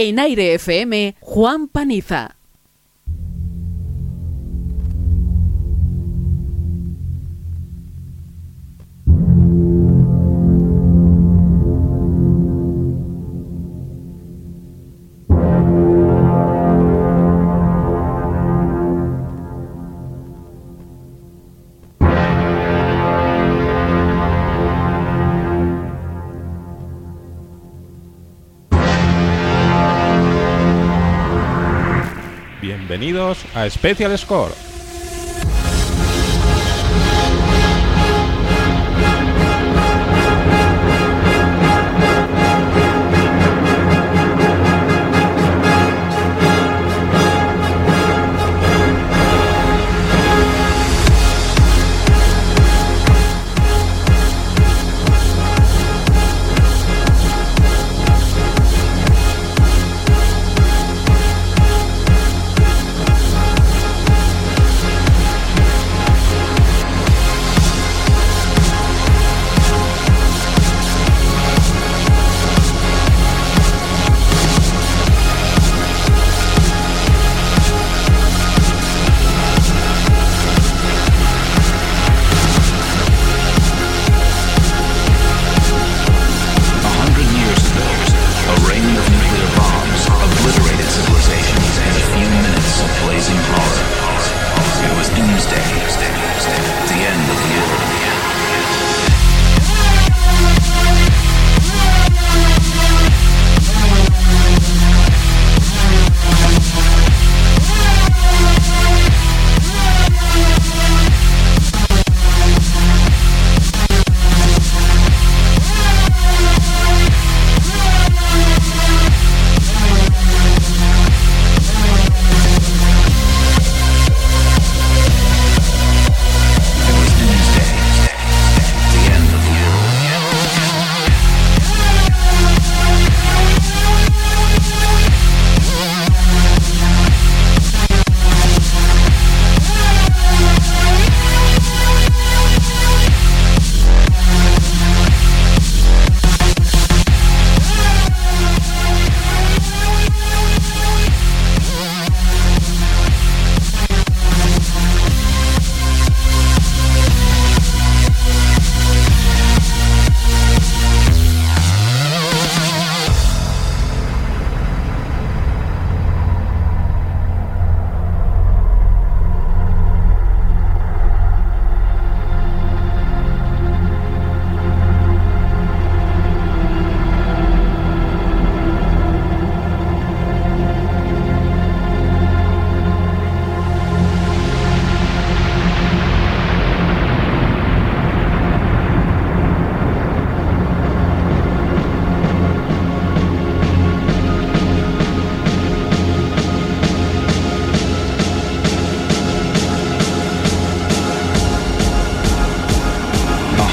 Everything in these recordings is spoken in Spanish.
En Aire FM, Juan Paniza. Special Score.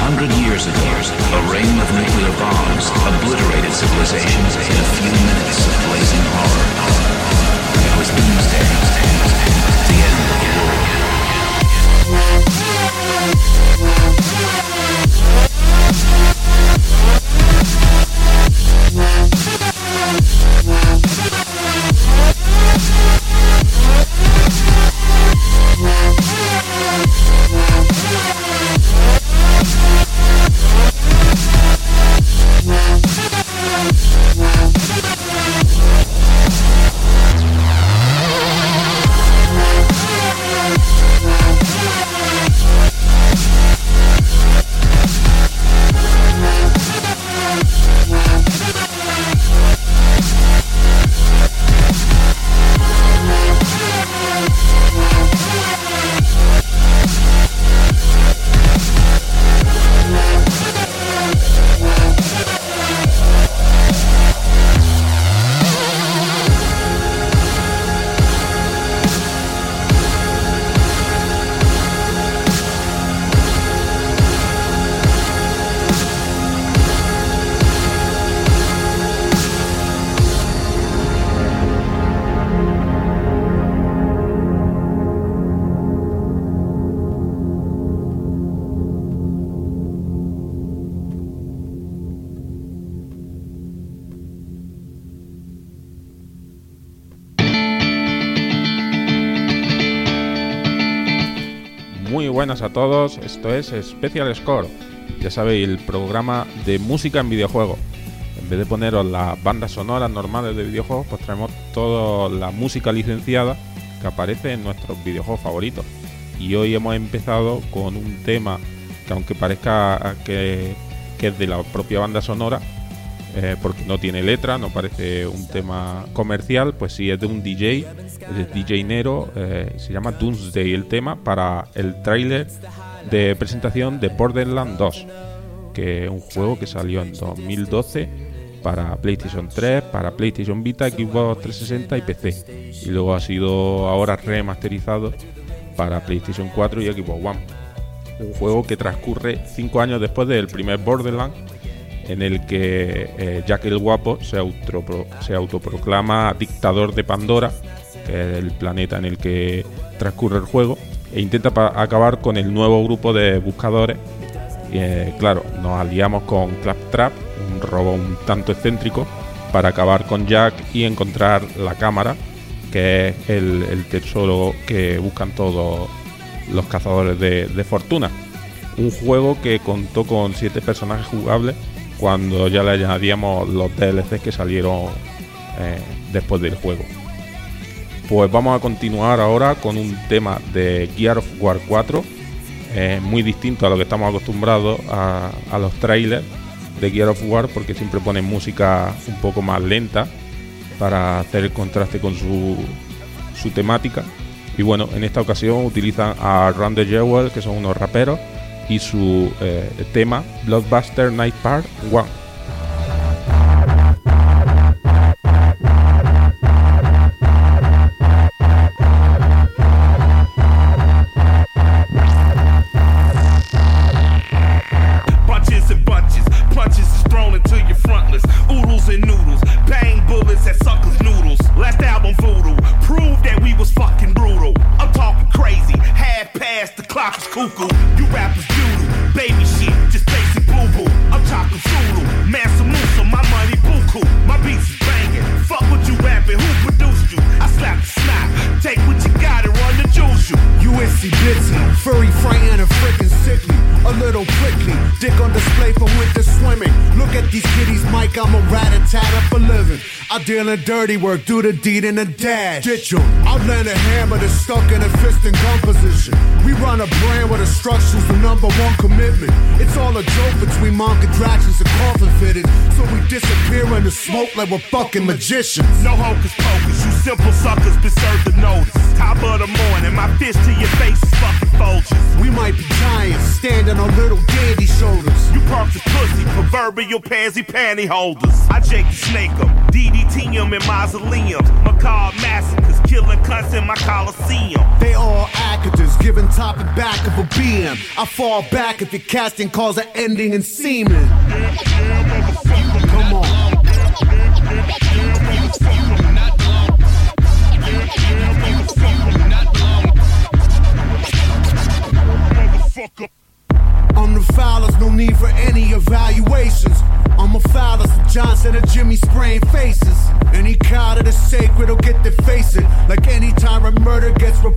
Hundred years ago, a rain of nuclear bombs obliterated civilizations in a few minutes of blazing horror. It was doomsday, the end of the world. Thank Muy buenas a todos, esto es Special Score, ya sabéis, el programa de música en videojuegos. En vez de poneros las bandas sonoras normales de videojuegos, pues traemos toda la música licenciada que aparece en nuestros videojuegos favoritos. Y hoy hemos empezado con un tema que aunque parezca que, que es de la propia banda sonora, eh, porque no tiene letra, no parece un tema comercial, pues sí es de un DJ, de DJ Nero, eh, se llama Doomsday el tema para el tráiler de presentación de Borderlands 2, que es un juego que salió en 2012 para PlayStation 3, para PlayStation Vita, Xbox 360 y PC, y luego ha sido ahora remasterizado para PlayStation 4 y Xbox One. Un juego que transcurre 5 años después del primer Borderlands en el que eh, Jack el Guapo se, se autoproclama dictador de Pandora, que es el planeta en el que transcurre el juego, e intenta acabar con el nuevo grupo de buscadores. Y, eh, claro, nos aliamos con Claptrap, un robo un tanto excéntrico, para acabar con Jack y encontrar la cámara, que es el, tesoro que buscan todos los cazadores de, de fortuna. Un juego que contó con siete personajes jugables cuando ya le añadíamos los DLCs que salieron eh, después del juego. Pues vamos a continuar ahora con un tema de Gear of War 4, eh, muy distinto a lo que estamos acostumbrados a, los trailers de Gear of War, porque siempre ponen música un poco más lenta para hacer el contraste con su, su temática. Y bueno, en esta ocasión utilizan a the Jewel, que son unos raperos, y su eh, tema Blockbuster Night Part 1. Dealing dirty work, do the deed in a dash. Ditch em. I'll land a hammer that's stuck in a fist and gun position. We run a brand where the structure's the number one commitment. It's all a joke between monk contractions and coffin fitted. So we disappear in the smoke like we're fucking magicians. No hocus pocus, you simple suckers been served the notice. Top of the morning, my fist to your face is fucking Folgers. We might be giants, standing on little dandy shoulders. You perks are pussy, proverbial pansy panty holders. I Jake the Snake em, DDT em in mausoleums. Macabre massacres, killing cunts in my coliseum. They all actors, giving top and back of a BM. I fall back if your casting calls are ending in semen. Come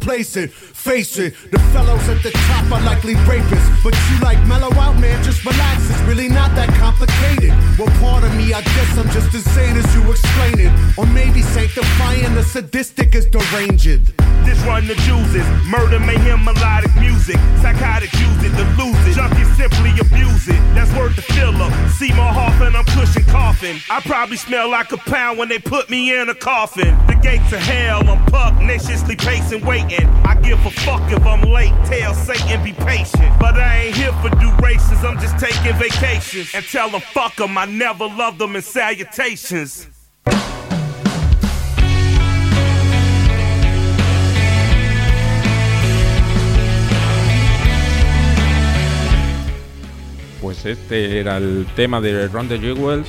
it. Face it, the fellows at the top are likely rapists. But you like mellow out, man, just relax. It's really not that complicated. Well, part of me, I guess I'm just as sane as you explain it. Or maybe sanctifying the sadistic is deranged. This run the juices, murder, mayhem, melodic music. Psychotic use it to lose it. Junkies simply abuse it. That's worth the filler. See my and I'm pushing coffin. I probably smell like a pound when they put me in a coffin. The gates of hell, I'm pugnaciously pacing, waiting. I give a fuck if I'm late, tell Satan be patient. But I ain't here for races, I'm just taking vacations. And tell them fuck them, I never loved them in salutations. Pues este era el tema de the Jewels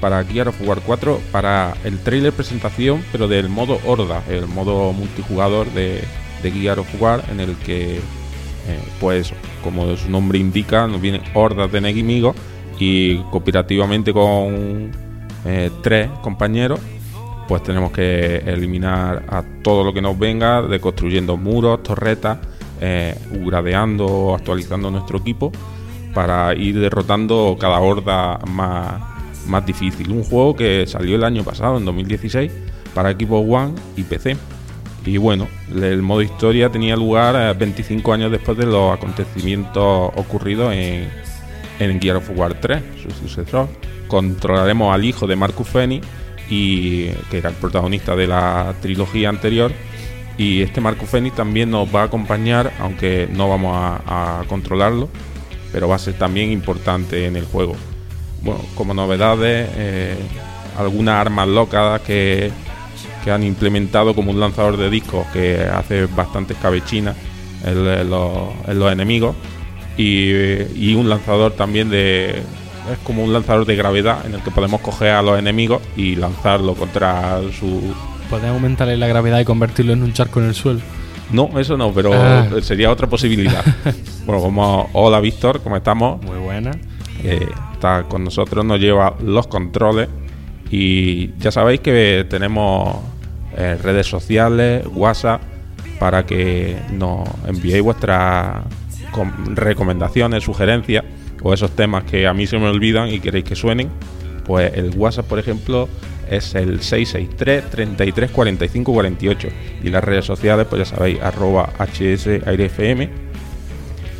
para Gear of War 4 para el trailer presentación, pero del modo Horda, el modo multijugador de, de Gear of War, en el que, eh, pues, como su nombre indica, nos vienen hordas de enemigos y cooperativamente con eh, tres compañeros, pues tenemos que eliminar a todo lo que nos venga, de construyendo muros, torretas eh, gradeando, actualizando nuestro equipo para ir derrotando cada horda más, más difícil. Un juego que salió el año pasado, en 2016, para equipos One y PC. Y bueno, el modo historia tenía lugar 25 años después de los acontecimientos ocurridos en, en Gear of War 3, su sucesor. Controlaremos al hijo de Marcus Fenix, que era el protagonista de la trilogía anterior. Y este Marcus Fenix también nos va a acompañar, aunque no vamos a, controlarlo, pero va a ser también importante en el juego. Bueno, como novedades, eh, algunas armas locas que que han implementado como un lanzador de discos que hace bastantes cabechinas en, los, enemigos y, un lanzador también de es como un lanzador de gravedad en el que podemos coger a los enemigos y lanzarlo contra su podemos aumentarle la gravedad y convertirlo en un charco en el suelo no, eso no, pero ah. sería otra posibilidad. bueno, como hola Víctor, ¿cómo estamos? Muy buena. Eh, está con nosotros, nos lleva los controles y ya sabéis que tenemos eh, redes sociales, WhatsApp, para que nos enviéis vuestras recomendaciones, sugerencias o esos temas que a mí se me olvidan y queréis que suenen. Pues el WhatsApp, por ejemplo, es el 663 33 45 48 y las redes sociales, pues ya sabéis, arroba hsairefm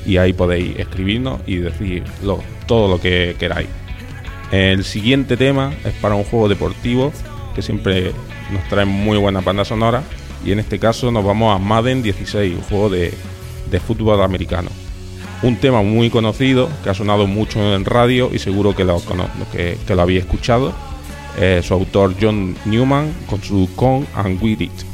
y ahí podéis escribirnos y decir todo lo que queráis. El siguiente tema es para un juego deportivo que siempre nos trae muy buena banda sonora y en este caso nos vamos a Madden 16, un juego de, fútbol americano. Un tema muy conocido que ha sonado mucho en radio y seguro que lo, que lo había escuchado. su autor John Newman con su Con and With It.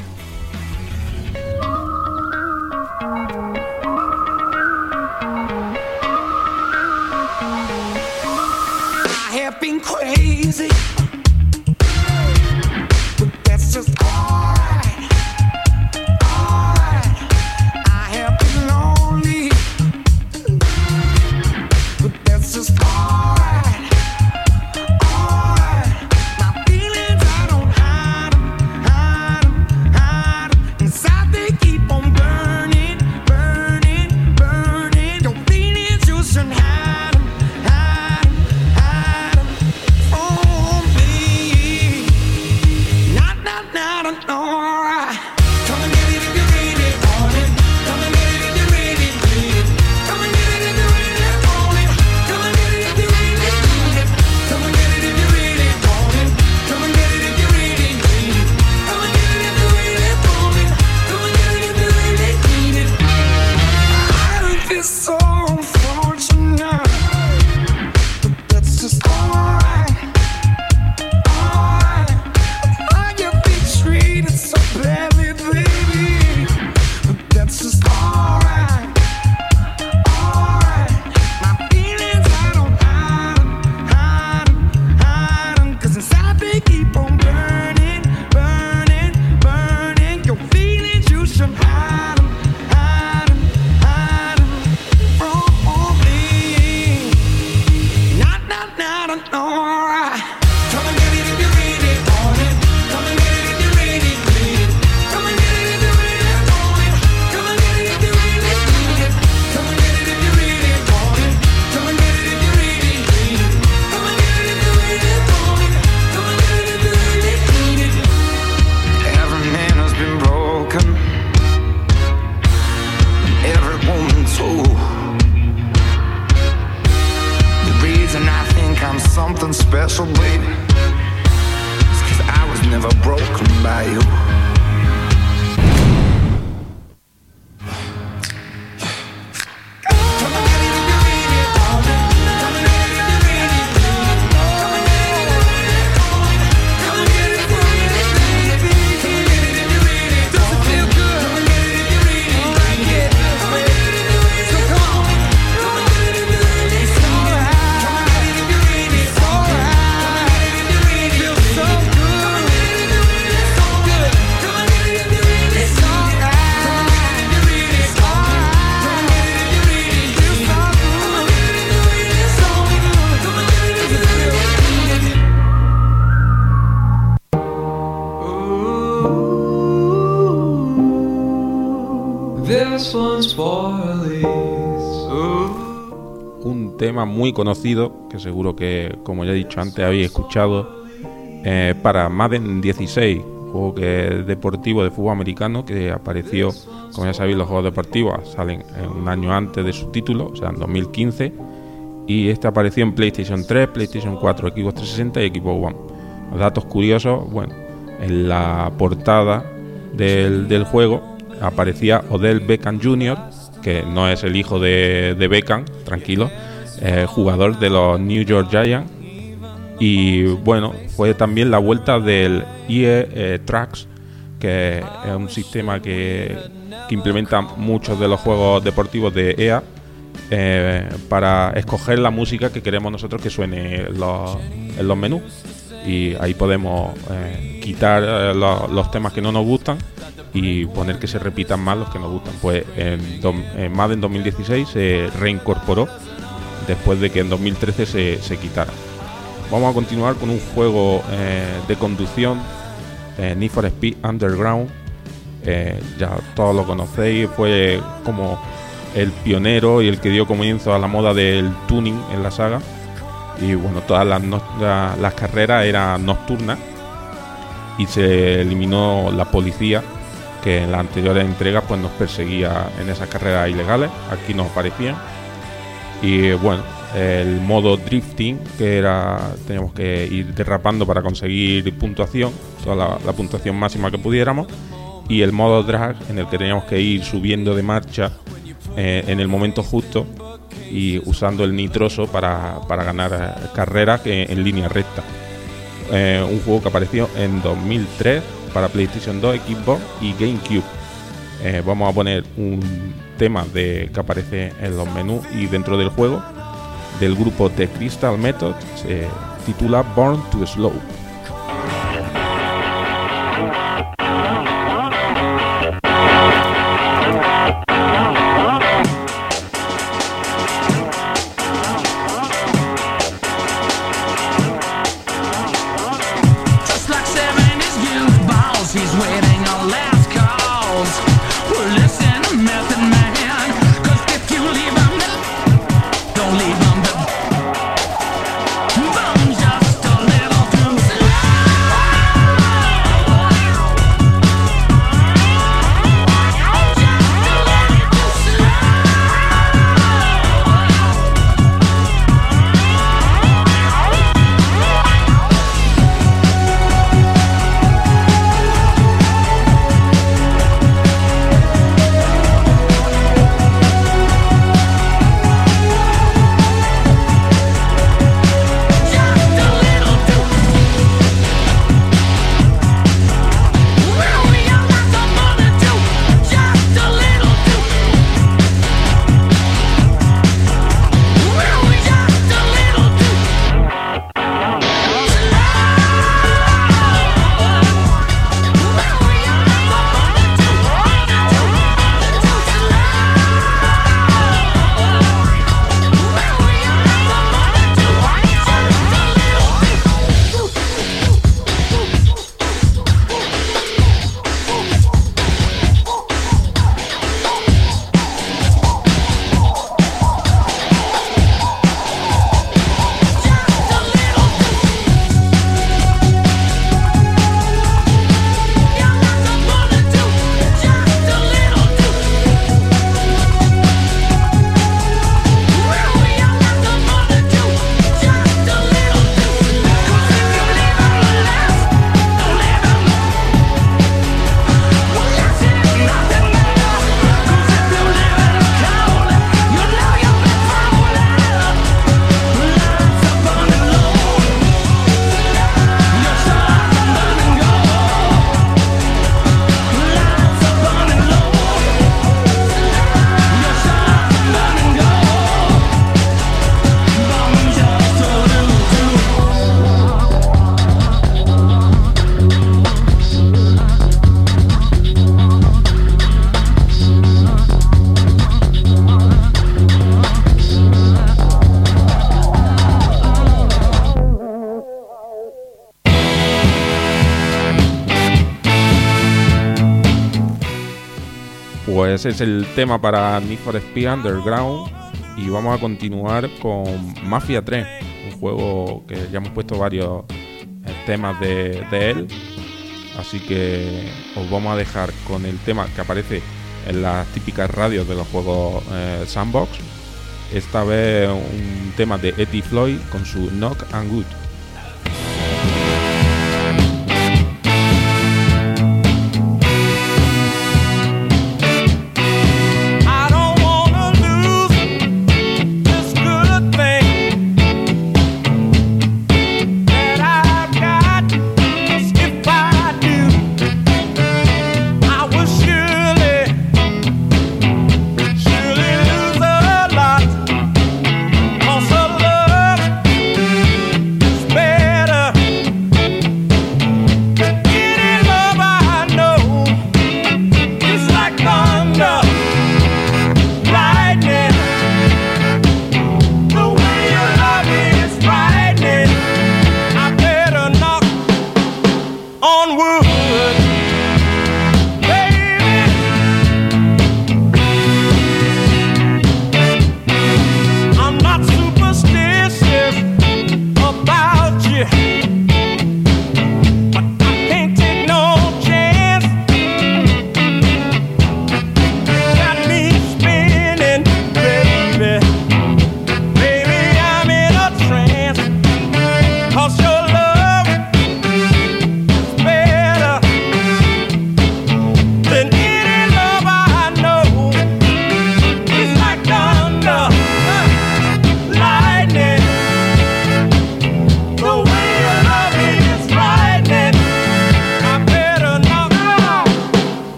Muy conocido que seguro que, como ya he dicho antes, habéis escuchado eh, para Madden 16, juego que deportivo de fútbol americano que apareció, como ya sabéis, los juegos deportivos salen en un año antes de su título, o sea, en 2015, y este apareció en PlayStation 3, PlayStation 4, Xbox 360 y Xbox One. Datos curiosos, bueno, en la portada del, del juego aparecía Odell Beckham Jr., que no es el hijo de, de Beckham, tranquilo, eh, jugador de los New York Giants. Y bueno, fue también la vuelta del EA eh, Tracks, que es un sistema que, implementa muchos de los juegos deportivos de EA eh, para escoger la música que queremos nosotros que suene en los, en los menús. Y ahí podemos quitar lo- los temas que no nos gustan y poner que se repitan más los que nos gustan. Pues en, en Madden 2016 se reincorporó después de que en 2013 se, se quitara. Vamos a continuar con un juego eh, de conducción, eh, for Speed Underground. Eh, ya todos lo conocéis, fue como el pionero y el que dio comienzo a la moda del tuning en la saga. Y bueno, todas las, no- la- las carreras eran nocturnas y se eliminó la policía que en las anteriores entregas pues nos perseguía en esas carreras ilegales. Aquí nos aparecían. Y bueno, el modo drifting, que era, teníamos que ir derrapando para conseguir puntuación, toda la, puntuación máxima que pudiéramos. Y el modo drag, en el que teníamos que ir subiendo de marcha eh, en el momento justo y usando el nitroso para, para ganar carreras en línea recta. Eh, un juego que apareció en 2003 para PlayStation 2, Xbox y GameCube. Eh, vamos a poner un tema de que aparece en los menús y dentro del juego del grupo The Crystal Method se titula Born to Slow. Pues es el tema para Need for Speed Underground. Y vamos a continuar con Mafia 3, un juego que ya hemos puesto varios eh, temas de, de él, así que os vamos a dejar con el tema que aparece en las típicas radios de los juegos eh, Sandbox, esta vez un tema de Eddie Floyd con su Knock and Good.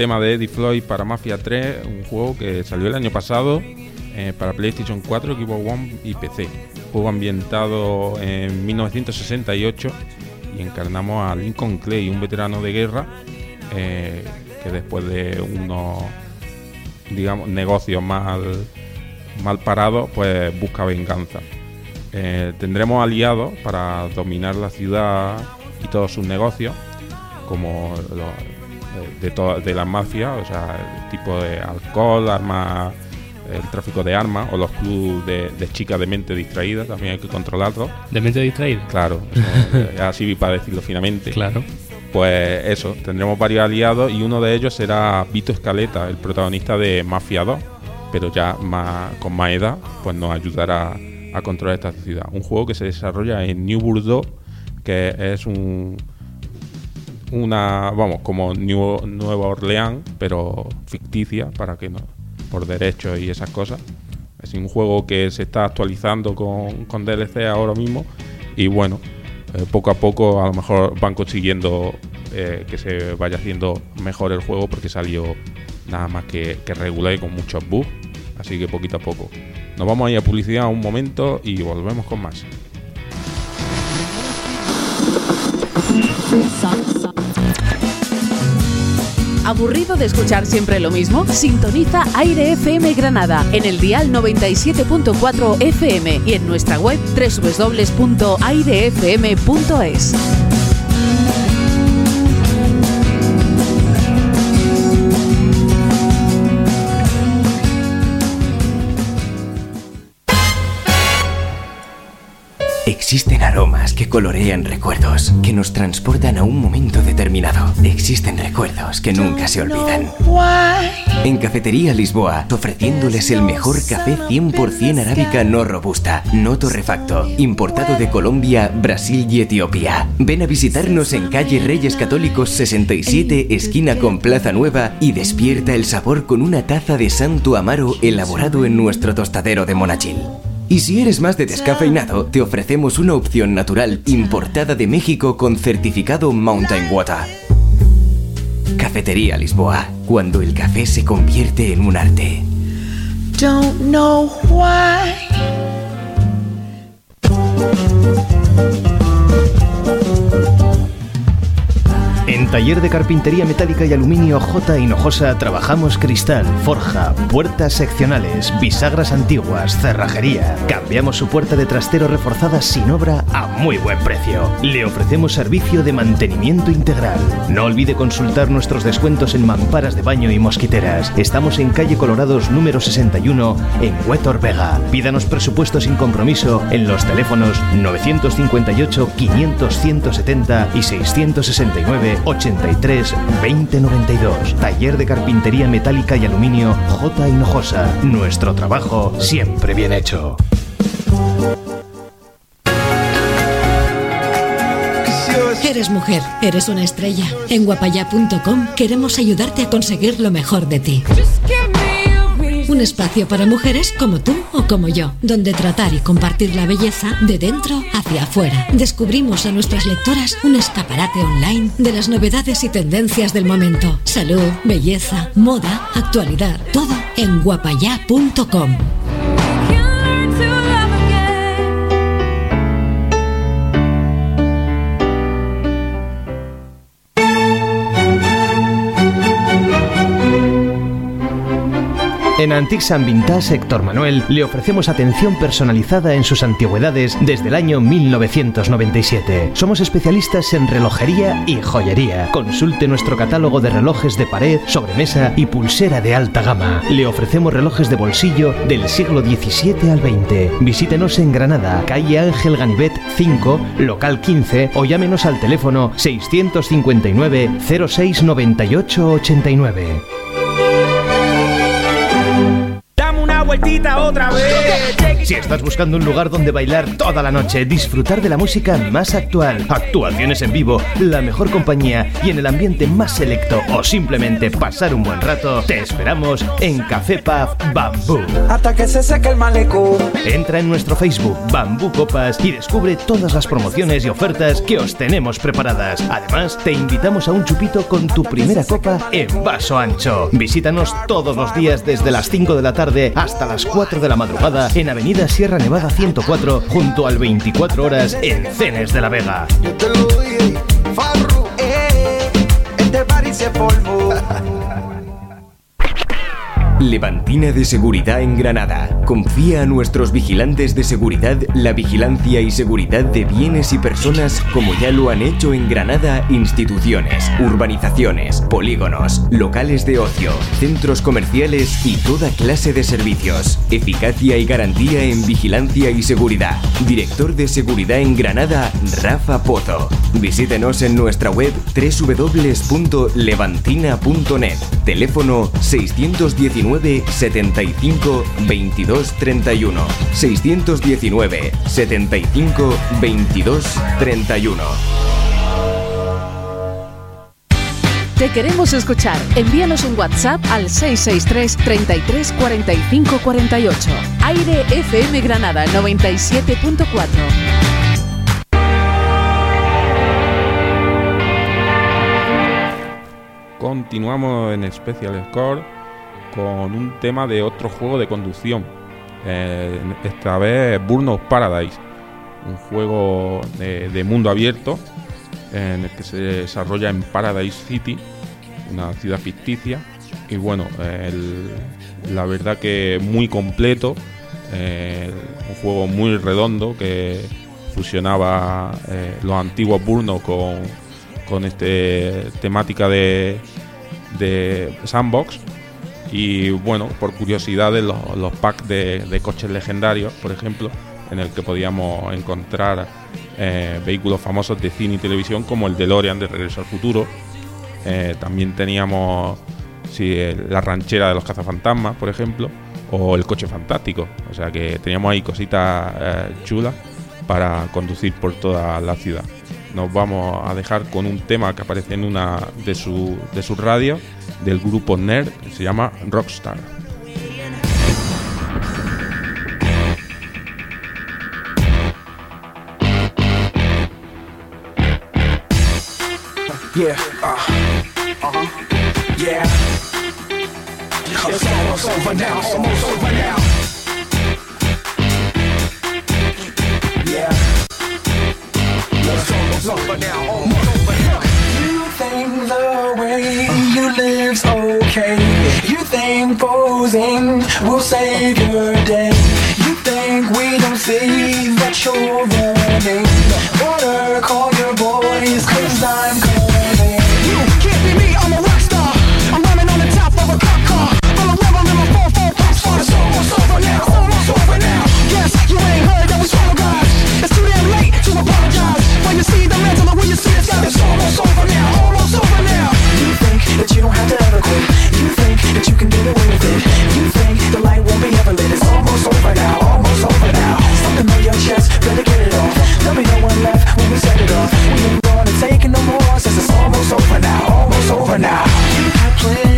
Tema de Eddie Floyd para Mafia 3, un juego que salió el año pasado eh, para PlayStation 4, Xbox One y PC. Juego ambientado en 1968 y encarnamos a Lincoln Clay, un veterano de guerra eh, que después de unos digamos negocios mal, mal parados, pues busca venganza. Eh, tendremos aliados para dominar la ciudad y todos sus negocios, como los de, toda- de las mafias, o sea, el tipo de alcohol, armas, el tráfico de armas o los clubes de, de chicas de mente distraída, también hay que controlarlos. ¿De mente distraída? Claro, eso, así para decirlo finamente. Claro. Pues eso, tendremos varios aliados y uno de ellos será Vito Escaleta, el protagonista de Mafia 2, pero ya más, con más edad, pues nos ayudará a controlar esta ciudad. Un juego que se desarrolla en New Bordeaux, que es un una, vamos, como New- Nueva Orleans, pero ficticia, para que no, por derechos y esas cosas. Es un juego que se está actualizando con, con DLC ahora mismo y bueno, eh, poco a poco a lo mejor van consiguiendo eh, que se vaya haciendo mejor el juego porque salió nada más que, que regular y con muchos bugs, así que poquito a poco. Nos vamos a ir a publicidad un momento y volvemos con más. ¿Aburrido de escuchar siempre lo mismo? Sintoniza Aire FM Granada en el dial 97.4 FM y en nuestra web www.airefm.es. Existen aromas que colorean recuerdos, que nos transportan a un momento determinado. Existen recuerdos que nunca se olvidan. En Cafetería Lisboa, ofreciéndoles el mejor café 100% arábica no robusta, no torrefacto, importado de Colombia, Brasil y Etiopía. Ven a visitarnos en calle Reyes Católicos 67, esquina con Plaza Nueva, y despierta el sabor con una taza de Santo Amaro elaborado en nuestro tostadero de Monachil. Y si eres más de descafeinado, te ofrecemos una opción natural importada de México con certificado Mountain Water. Cafetería Lisboa, cuando el café se convierte en un arte. Don't know why. En Taller de Carpintería Metálica y Aluminio J. Hinojosa trabajamos cristal, forja, puertas seccionales, bisagras antiguas, cerrajería. Cambiamos su puerta de trastero reforzada sin obra a muy buen precio. Le ofrecemos servicio de mantenimiento integral. No olvide consultar nuestros descuentos en mamparas de baño y mosquiteras. Estamos en calle Colorados número 61 en Huetor Vega. Pídanos presupuesto sin compromiso en los teléfonos 958 500 170 y 669 83 2092. Taller de Carpintería Metálica y Aluminio J. Hinojosa. Nuestro trabajo siempre bien hecho. Eres mujer, eres una estrella. En guapaya.com queremos ayudarte a conseguir lo mejor de ti. Un espacio para mujeres como tú o como yo, donde tratar y compartir la belleza de dentro hacia afuera. Descubrimos a nuestras lectoras un escaparate online de las novedades y tendencias del momento. Salud, belleza, moda, actualidad, todo en guapaya.com. En Antiques and Vintage Héctor Manuel le ofrecemos atención personalizada en sus antigüedades desde el año 1997. Somos especialistas en relojería y joyería. Consulte nuestro catálogo de relojes de pared, sobremesa y pulsera de alta gama. Le ofrecemos relojes de bolsillo del siglo XVII al XX. Visítenos en Granada, calle Ángel Ganivet 5, local 15 o llámenos al teléfono 659 06 98 89. Vueltita otra vez. Si estás buscando un lugar donde bailar toda la noche, disfrutar de la música más actual, actuaciones en vivo, la mejor compañía y en el ambiente más selecto o simplemente pasar un buen rato, te esperamos en Café Pub Bambú. Hasta que se seque el malecón. Entra en nuestro Facebook Bambú Copas y descubre todas las promociones y ofertas que os tenemos preparadas. Además, te invitamos a un chupito con tu primera copa en vaso ancho. Visítanos todos los días desde las 5 de la tarde hasta las 4 de la madrugada en Avenida Sierra Nevada 104 junto al 24 horas en Cenes de la Vega. Yo te lo dije, Farru, eh, este. Levantina de Seguridad en Granada. Confía a nuestros vigilantes de seguridad la vigilancia y seguridad de bienes y personas como ya lo han hecho en Granada instituciones, urbanizaciones, polígonos, locales de ocio, centros comerciales y toda clase de servicios. Eficacia y garantía en vigilancia y seguridad. Director de Seguridad en Granada, Rafa Pozo. Visítenos en nuestra web www.levantina.net. Teléfono 619 75 22 31. 619 75 22 31. Te queremos escuchar. Envíanos un WhatsApp al 663 33 45 48. Aire FM Granada 97.4. Continuamos en Special Score con un tema de otro juego de conducción. Eh, esta vez Burnout Paradise, un juego de, de mundo abierto en el que se desarrolla en Paradise City, una ciudad ficticia. Y bueno, la verdad que muy completo, eh, un juego muy redondo que fusionaba eh, los antiguos Burnos con, con este temática de, de sandbox. Y bueno, por curiosidades, los, packs de, coches legendarios, por ejemplo, en el que podíamos encontrar eh, vehículos famosos de cine y televisión como el DeLorean de Regreso al Futuro. Eh, también teníamos el- la ranchera de los cazafantasmas, por ejemplo, o el coche fantástico. O sea que teníamos ahí cositas eh, chulas para conducir por toda la ciudad. Nos vamos a dejar con un tema que aparece en una de, su, de sus radios del grupo Nerd, que se llama Rockstar. Uh, uh-huh. Now. Over now. Over now. Almost over now. You think the way you live's okay. You think posing will save your day. You think we don't see that you're running. Better call your boys, cause I'm play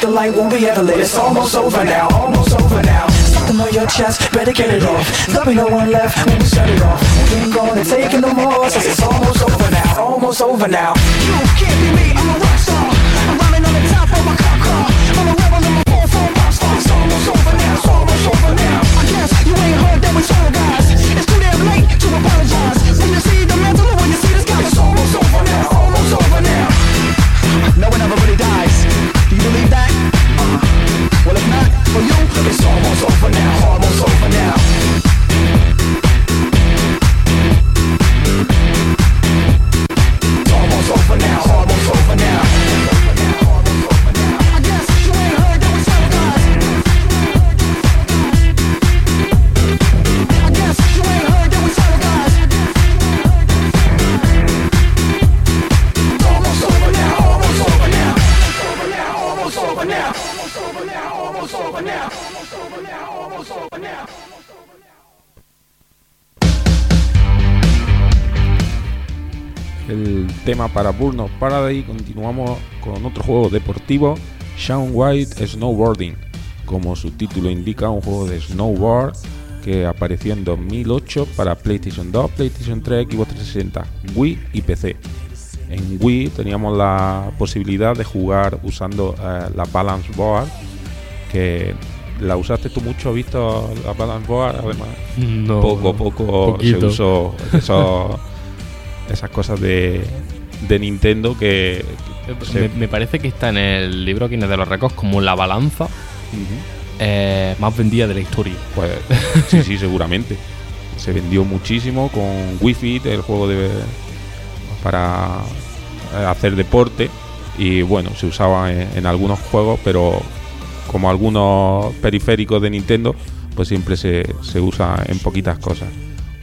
the light won't be ever lit. It's almost over now, almost over now. Something on your chest, better get it off. There'll be no one left when we shut it off. We ain't gonna take it no more since it's almost over now, almost over now. You can't be para Burnout Paradise, continuamos con otro juego deportivo, Shaun White Snowboarding. Como su título indica, un juego de snowboard que apareció en 2008 para PlayStation 2, PlayStation 3, Xbox 360, Wii y PC. en Wii teníamos la posibilidad de jugar usando eh, la Balance Board, que la usaste tú mucho, visto la Balance Board, además. No, poco, poco se usó eso- esas cosas de, de Nintendo que, que se- Me, me parece que está en el libro Guinness de los Récords como la balanza eh, más vendida de la historia. Pues sí, sí, seguramente. Se vendió muchísimo con Wii el juego de para eh, hacer deporte y bueno, se usaba en, en algunos juegos, pero como algunos periféricos de Nintendo, pues siempre se, se usa en poquitas cosas.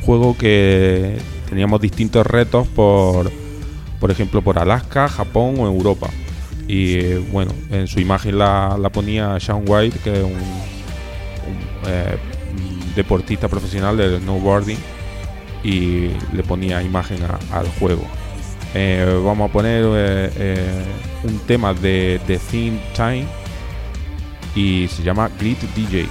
Juego que teníamos distintos retos por, por ejemplo, por Alaska, Japón o Europa. Y eh, bueno, en su imagen la, la ponía Sean White, que es un, eh, deportista profesional del snowboarding, y le ponía imagen al juego. Eh, vamos a poner un tema de The Theme Time y se llama Grit DJ.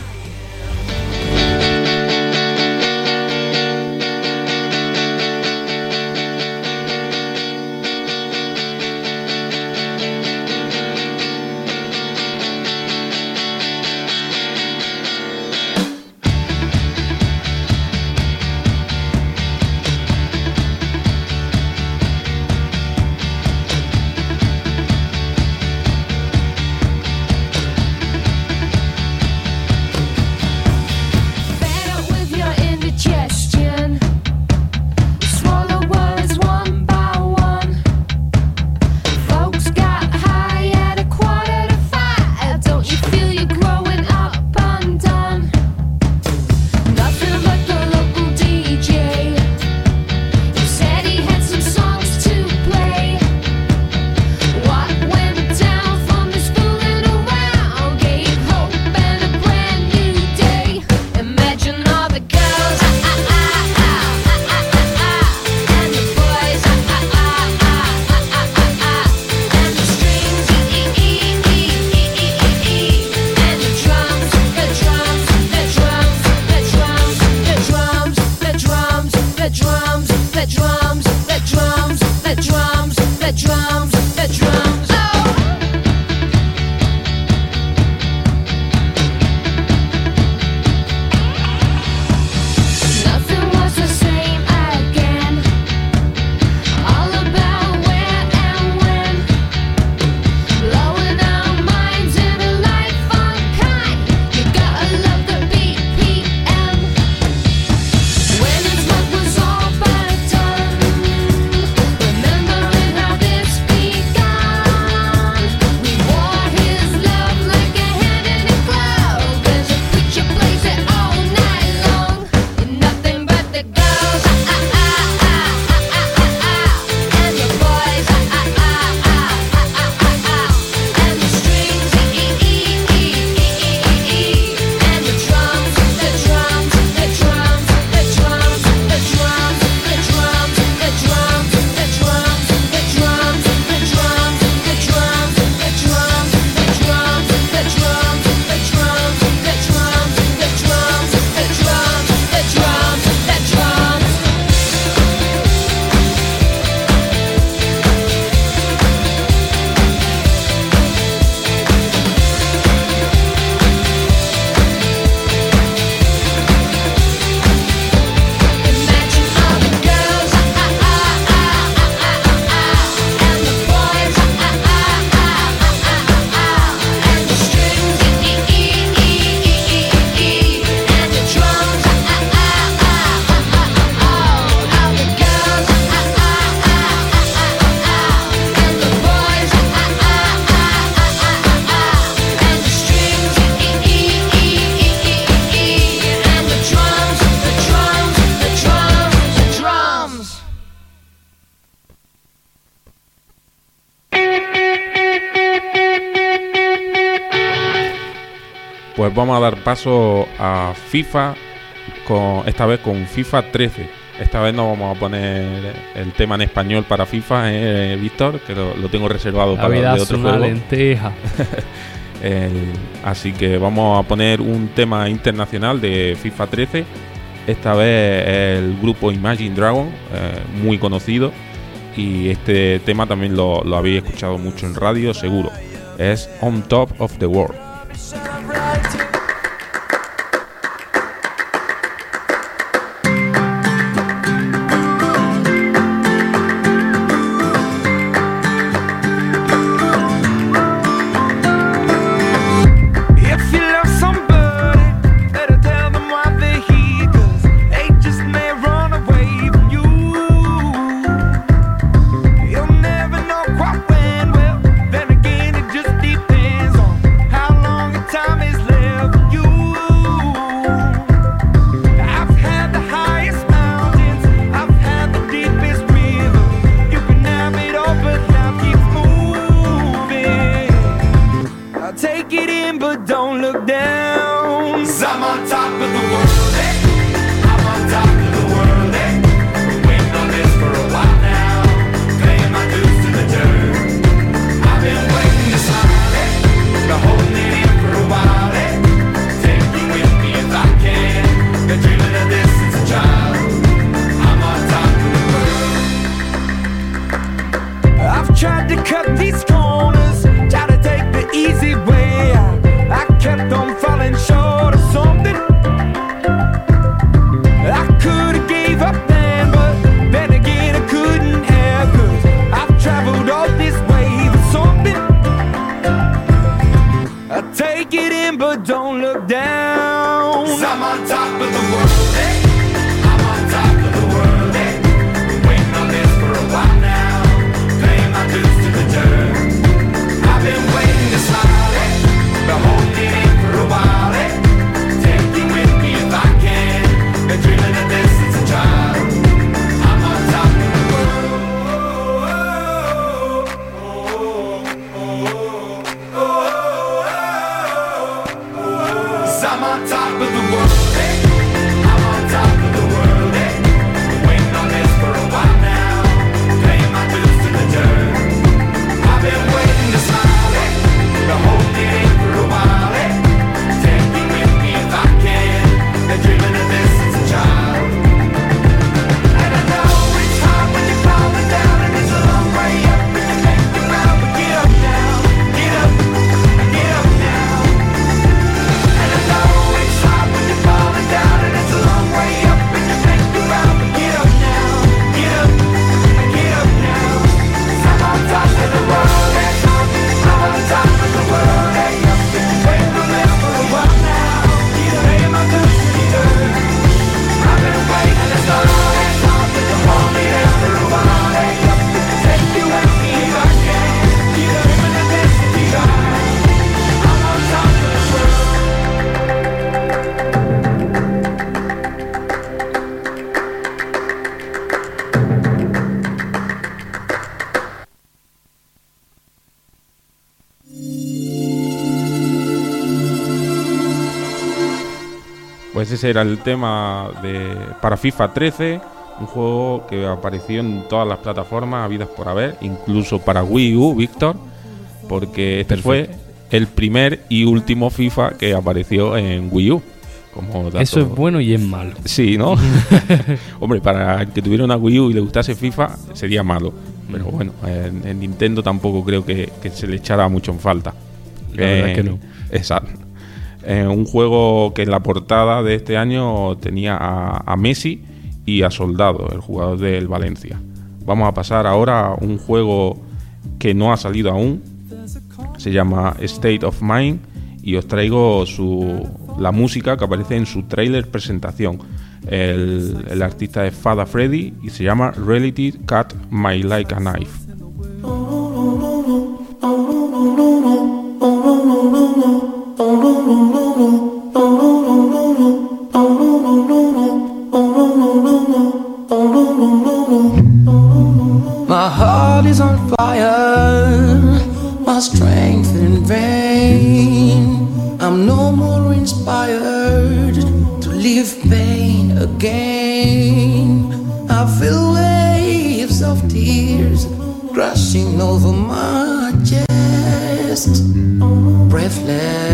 vamos a dar paso a FIFA, con, esta vez con FIFA 13. Esta vez no vamos a poner el tema en español para FIFA, eh, Víctor, que lo, tengo reservado para vida de otro es una juego. lenteja. así que vamos a poner un tema internacional de FIFA 13. Esta vez el grupo Imagine Dragon, eh, muy conocido. Y este tema también lo habéis escuchado mucho en radio, seguro. Es On Top of the World. Celebration. ese era el tema de, para FIFA 13, un juego que apareció en todas las plataformas habidas por haber, incluso para Wii U, Víctor, porque este fue el primer y último FIFA que apareció en Wii U. Como Eso es bueno y es malo. Sí, ¿no? Hombre, para el que tuviera una Wii U y le gustase FIFA sería malo. Pero bueno, en, Nintendo tampoco creo que, se le echara mucho en falta. La verdad que no. Exacto. Eh, un juego que en la portada de este año tenía a, Messi y a Soldado, el jugador del Valencia. Vamos a pasar ahora a un juego que no ha salido aún, se llama State of Mind y os traigo su, la música que aparece en su trailer presentación. El, el artista es Fada Freddy y se llama Reality Cut My Like a Knife. My heart is on fire, my strength in vain. I'm no more inspired to live pain again. I feel waves of tears crashing over my chest, breathless.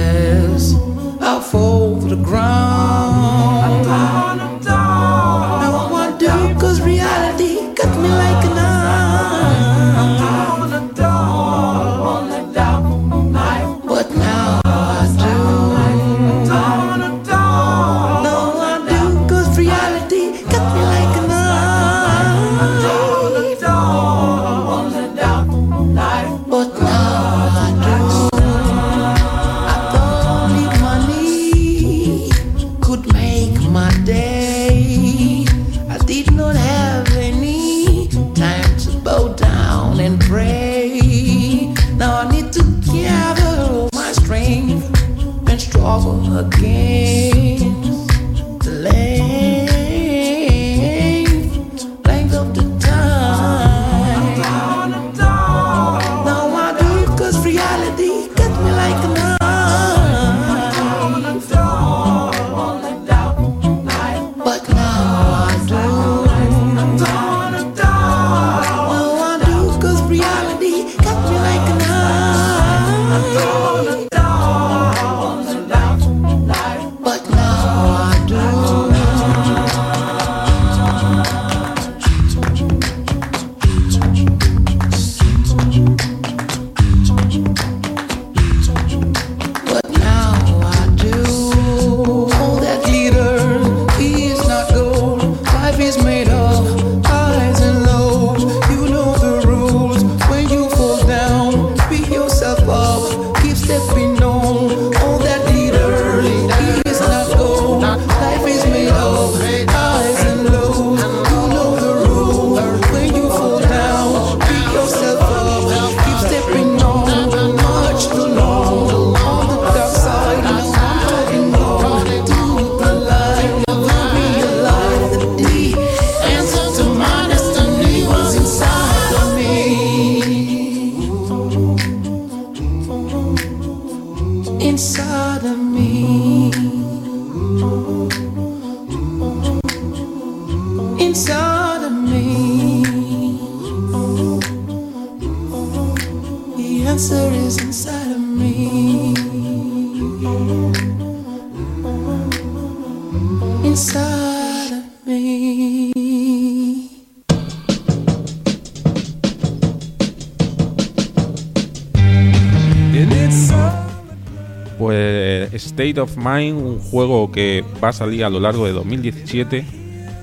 Pues State of Mind, un juego que va a salir a lo largo de 2017.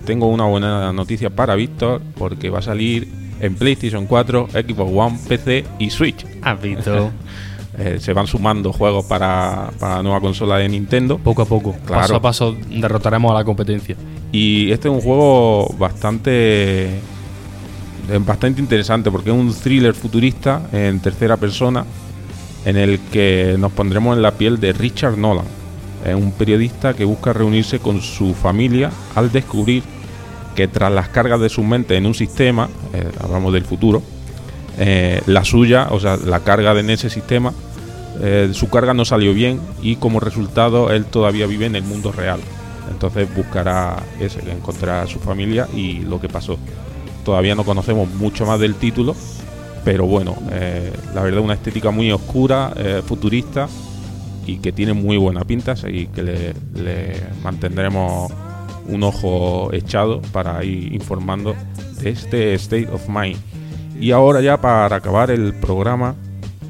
Tengo una buena noticia para Víctor, porque va a salir en PlayStation 4, Xbox One, PC y Switch. ¿Has visto? Eh, se van sumando juegos para, para la nueva consola de Nintendo. Poco a poco, Claro. paso a paso, derrotaremos a la competencia. Y este es un juego bastante eh, bastante interesante porque es un thriller futurista en tercera persona en el que nos pondremos en la piel de Richard Nolan. Es un periodista que busca reunirse con su familia al descubrir que tras las cargas de su mente en un sistema, eh, hablamos del futuro, eh, la suya, o sea, la carga en ese sistema, eh, su carga no salió bien y como resultado él todavía vive en el mundo real. Entonces buscará ese, encontrar a su familia y lo que pasó. Todavía no conocemos mucho más del título, pero bueno, eh, la verdad una estética muy oscura, eh, futurista y que tiene muy buena pinta, así que le, mantendremos un ojo echado para ir informando de este State of Mind. Y ahora ya para acabar el programa,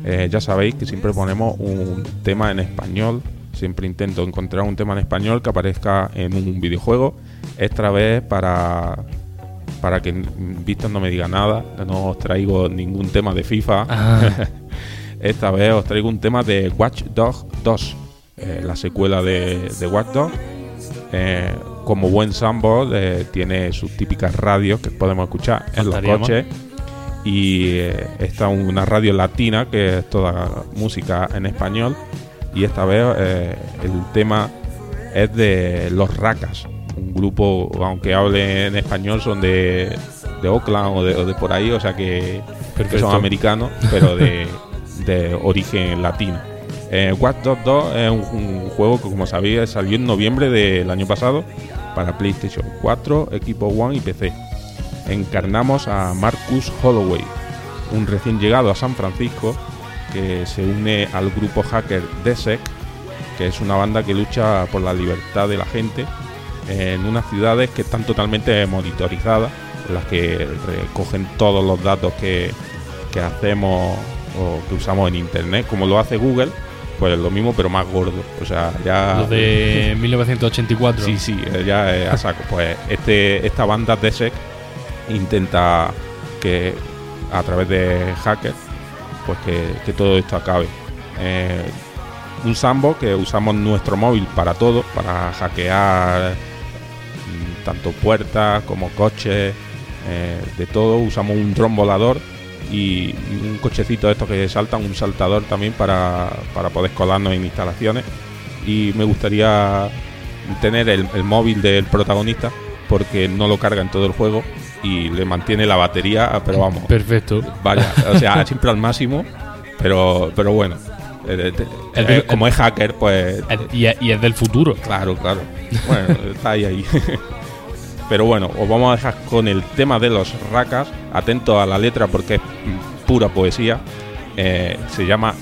eh, ya sabéis que siempre ponemos un tema en español. Siempre intento encontrar un tema en español que aparezca en un videojuego. Esta vez para, para que Víctor no me diga nada, no os traigo ningún tema de FIFA. Ah. Esta vez os traigo un tema de Watch Dogs 2, eh, la secuela de, de Watch Dogs. Eh, como buen sandbox eh, tiene sus típicas radios que podemos escuchar en los más. coches y esta una radio latina que es toda música en español y esta vez el tema es de Los Racas, un grupo aunque hable en español son de, de Oakland o de, o de por ahí, o sea que, que son americanos pero de, de origen latino. Eh, Watch Dogs 2 es un, un juego que como sabéis salió en noviembre del año pasado para PlayStation 4, Xbox One y PC encarnamos a Marcus Holloway, un recién llegado a San Francisco que se une al grupo hacker DSEC, que es una banda que lucha por la libertad de la gente en unas ciudades que están totalmente monitorizadas, en las que recogen todos los datos que, que hacemos o que usamos en Internet, como lo hace Google, pues lo mismo pero más gordo. O sea, ya... Lo de 1984. Sí, sí, eh, ya eh, a saco. Pues este, esta banda DSEC intenta que a través de hackers pues que, que todo esto acabe. Eh, un sandbox que usamos nuestro móvil para todo, para hackear tanto puertas como coches, eh, de todo. Usamos un dron volador y, un cochecito de estos que saltan, un saltador también para, para poder colarnos en instalaciones. Y me gustaría tener el, móvil del protagonista porque no lo carga en todo el juego y le mantiene la batería, pero vamos. Perfecto. Vaya, o sea, siempre al máximo, pero, pero bueno. Eh, eh, como es hacker, pues. Y, y es del futuro. Claro, claro. Bueno, está ahí, ahí. Pero bueno, os vamos a dejar con el tema de los racas. Atento a la letra porque es pura poesía. Eh, se llama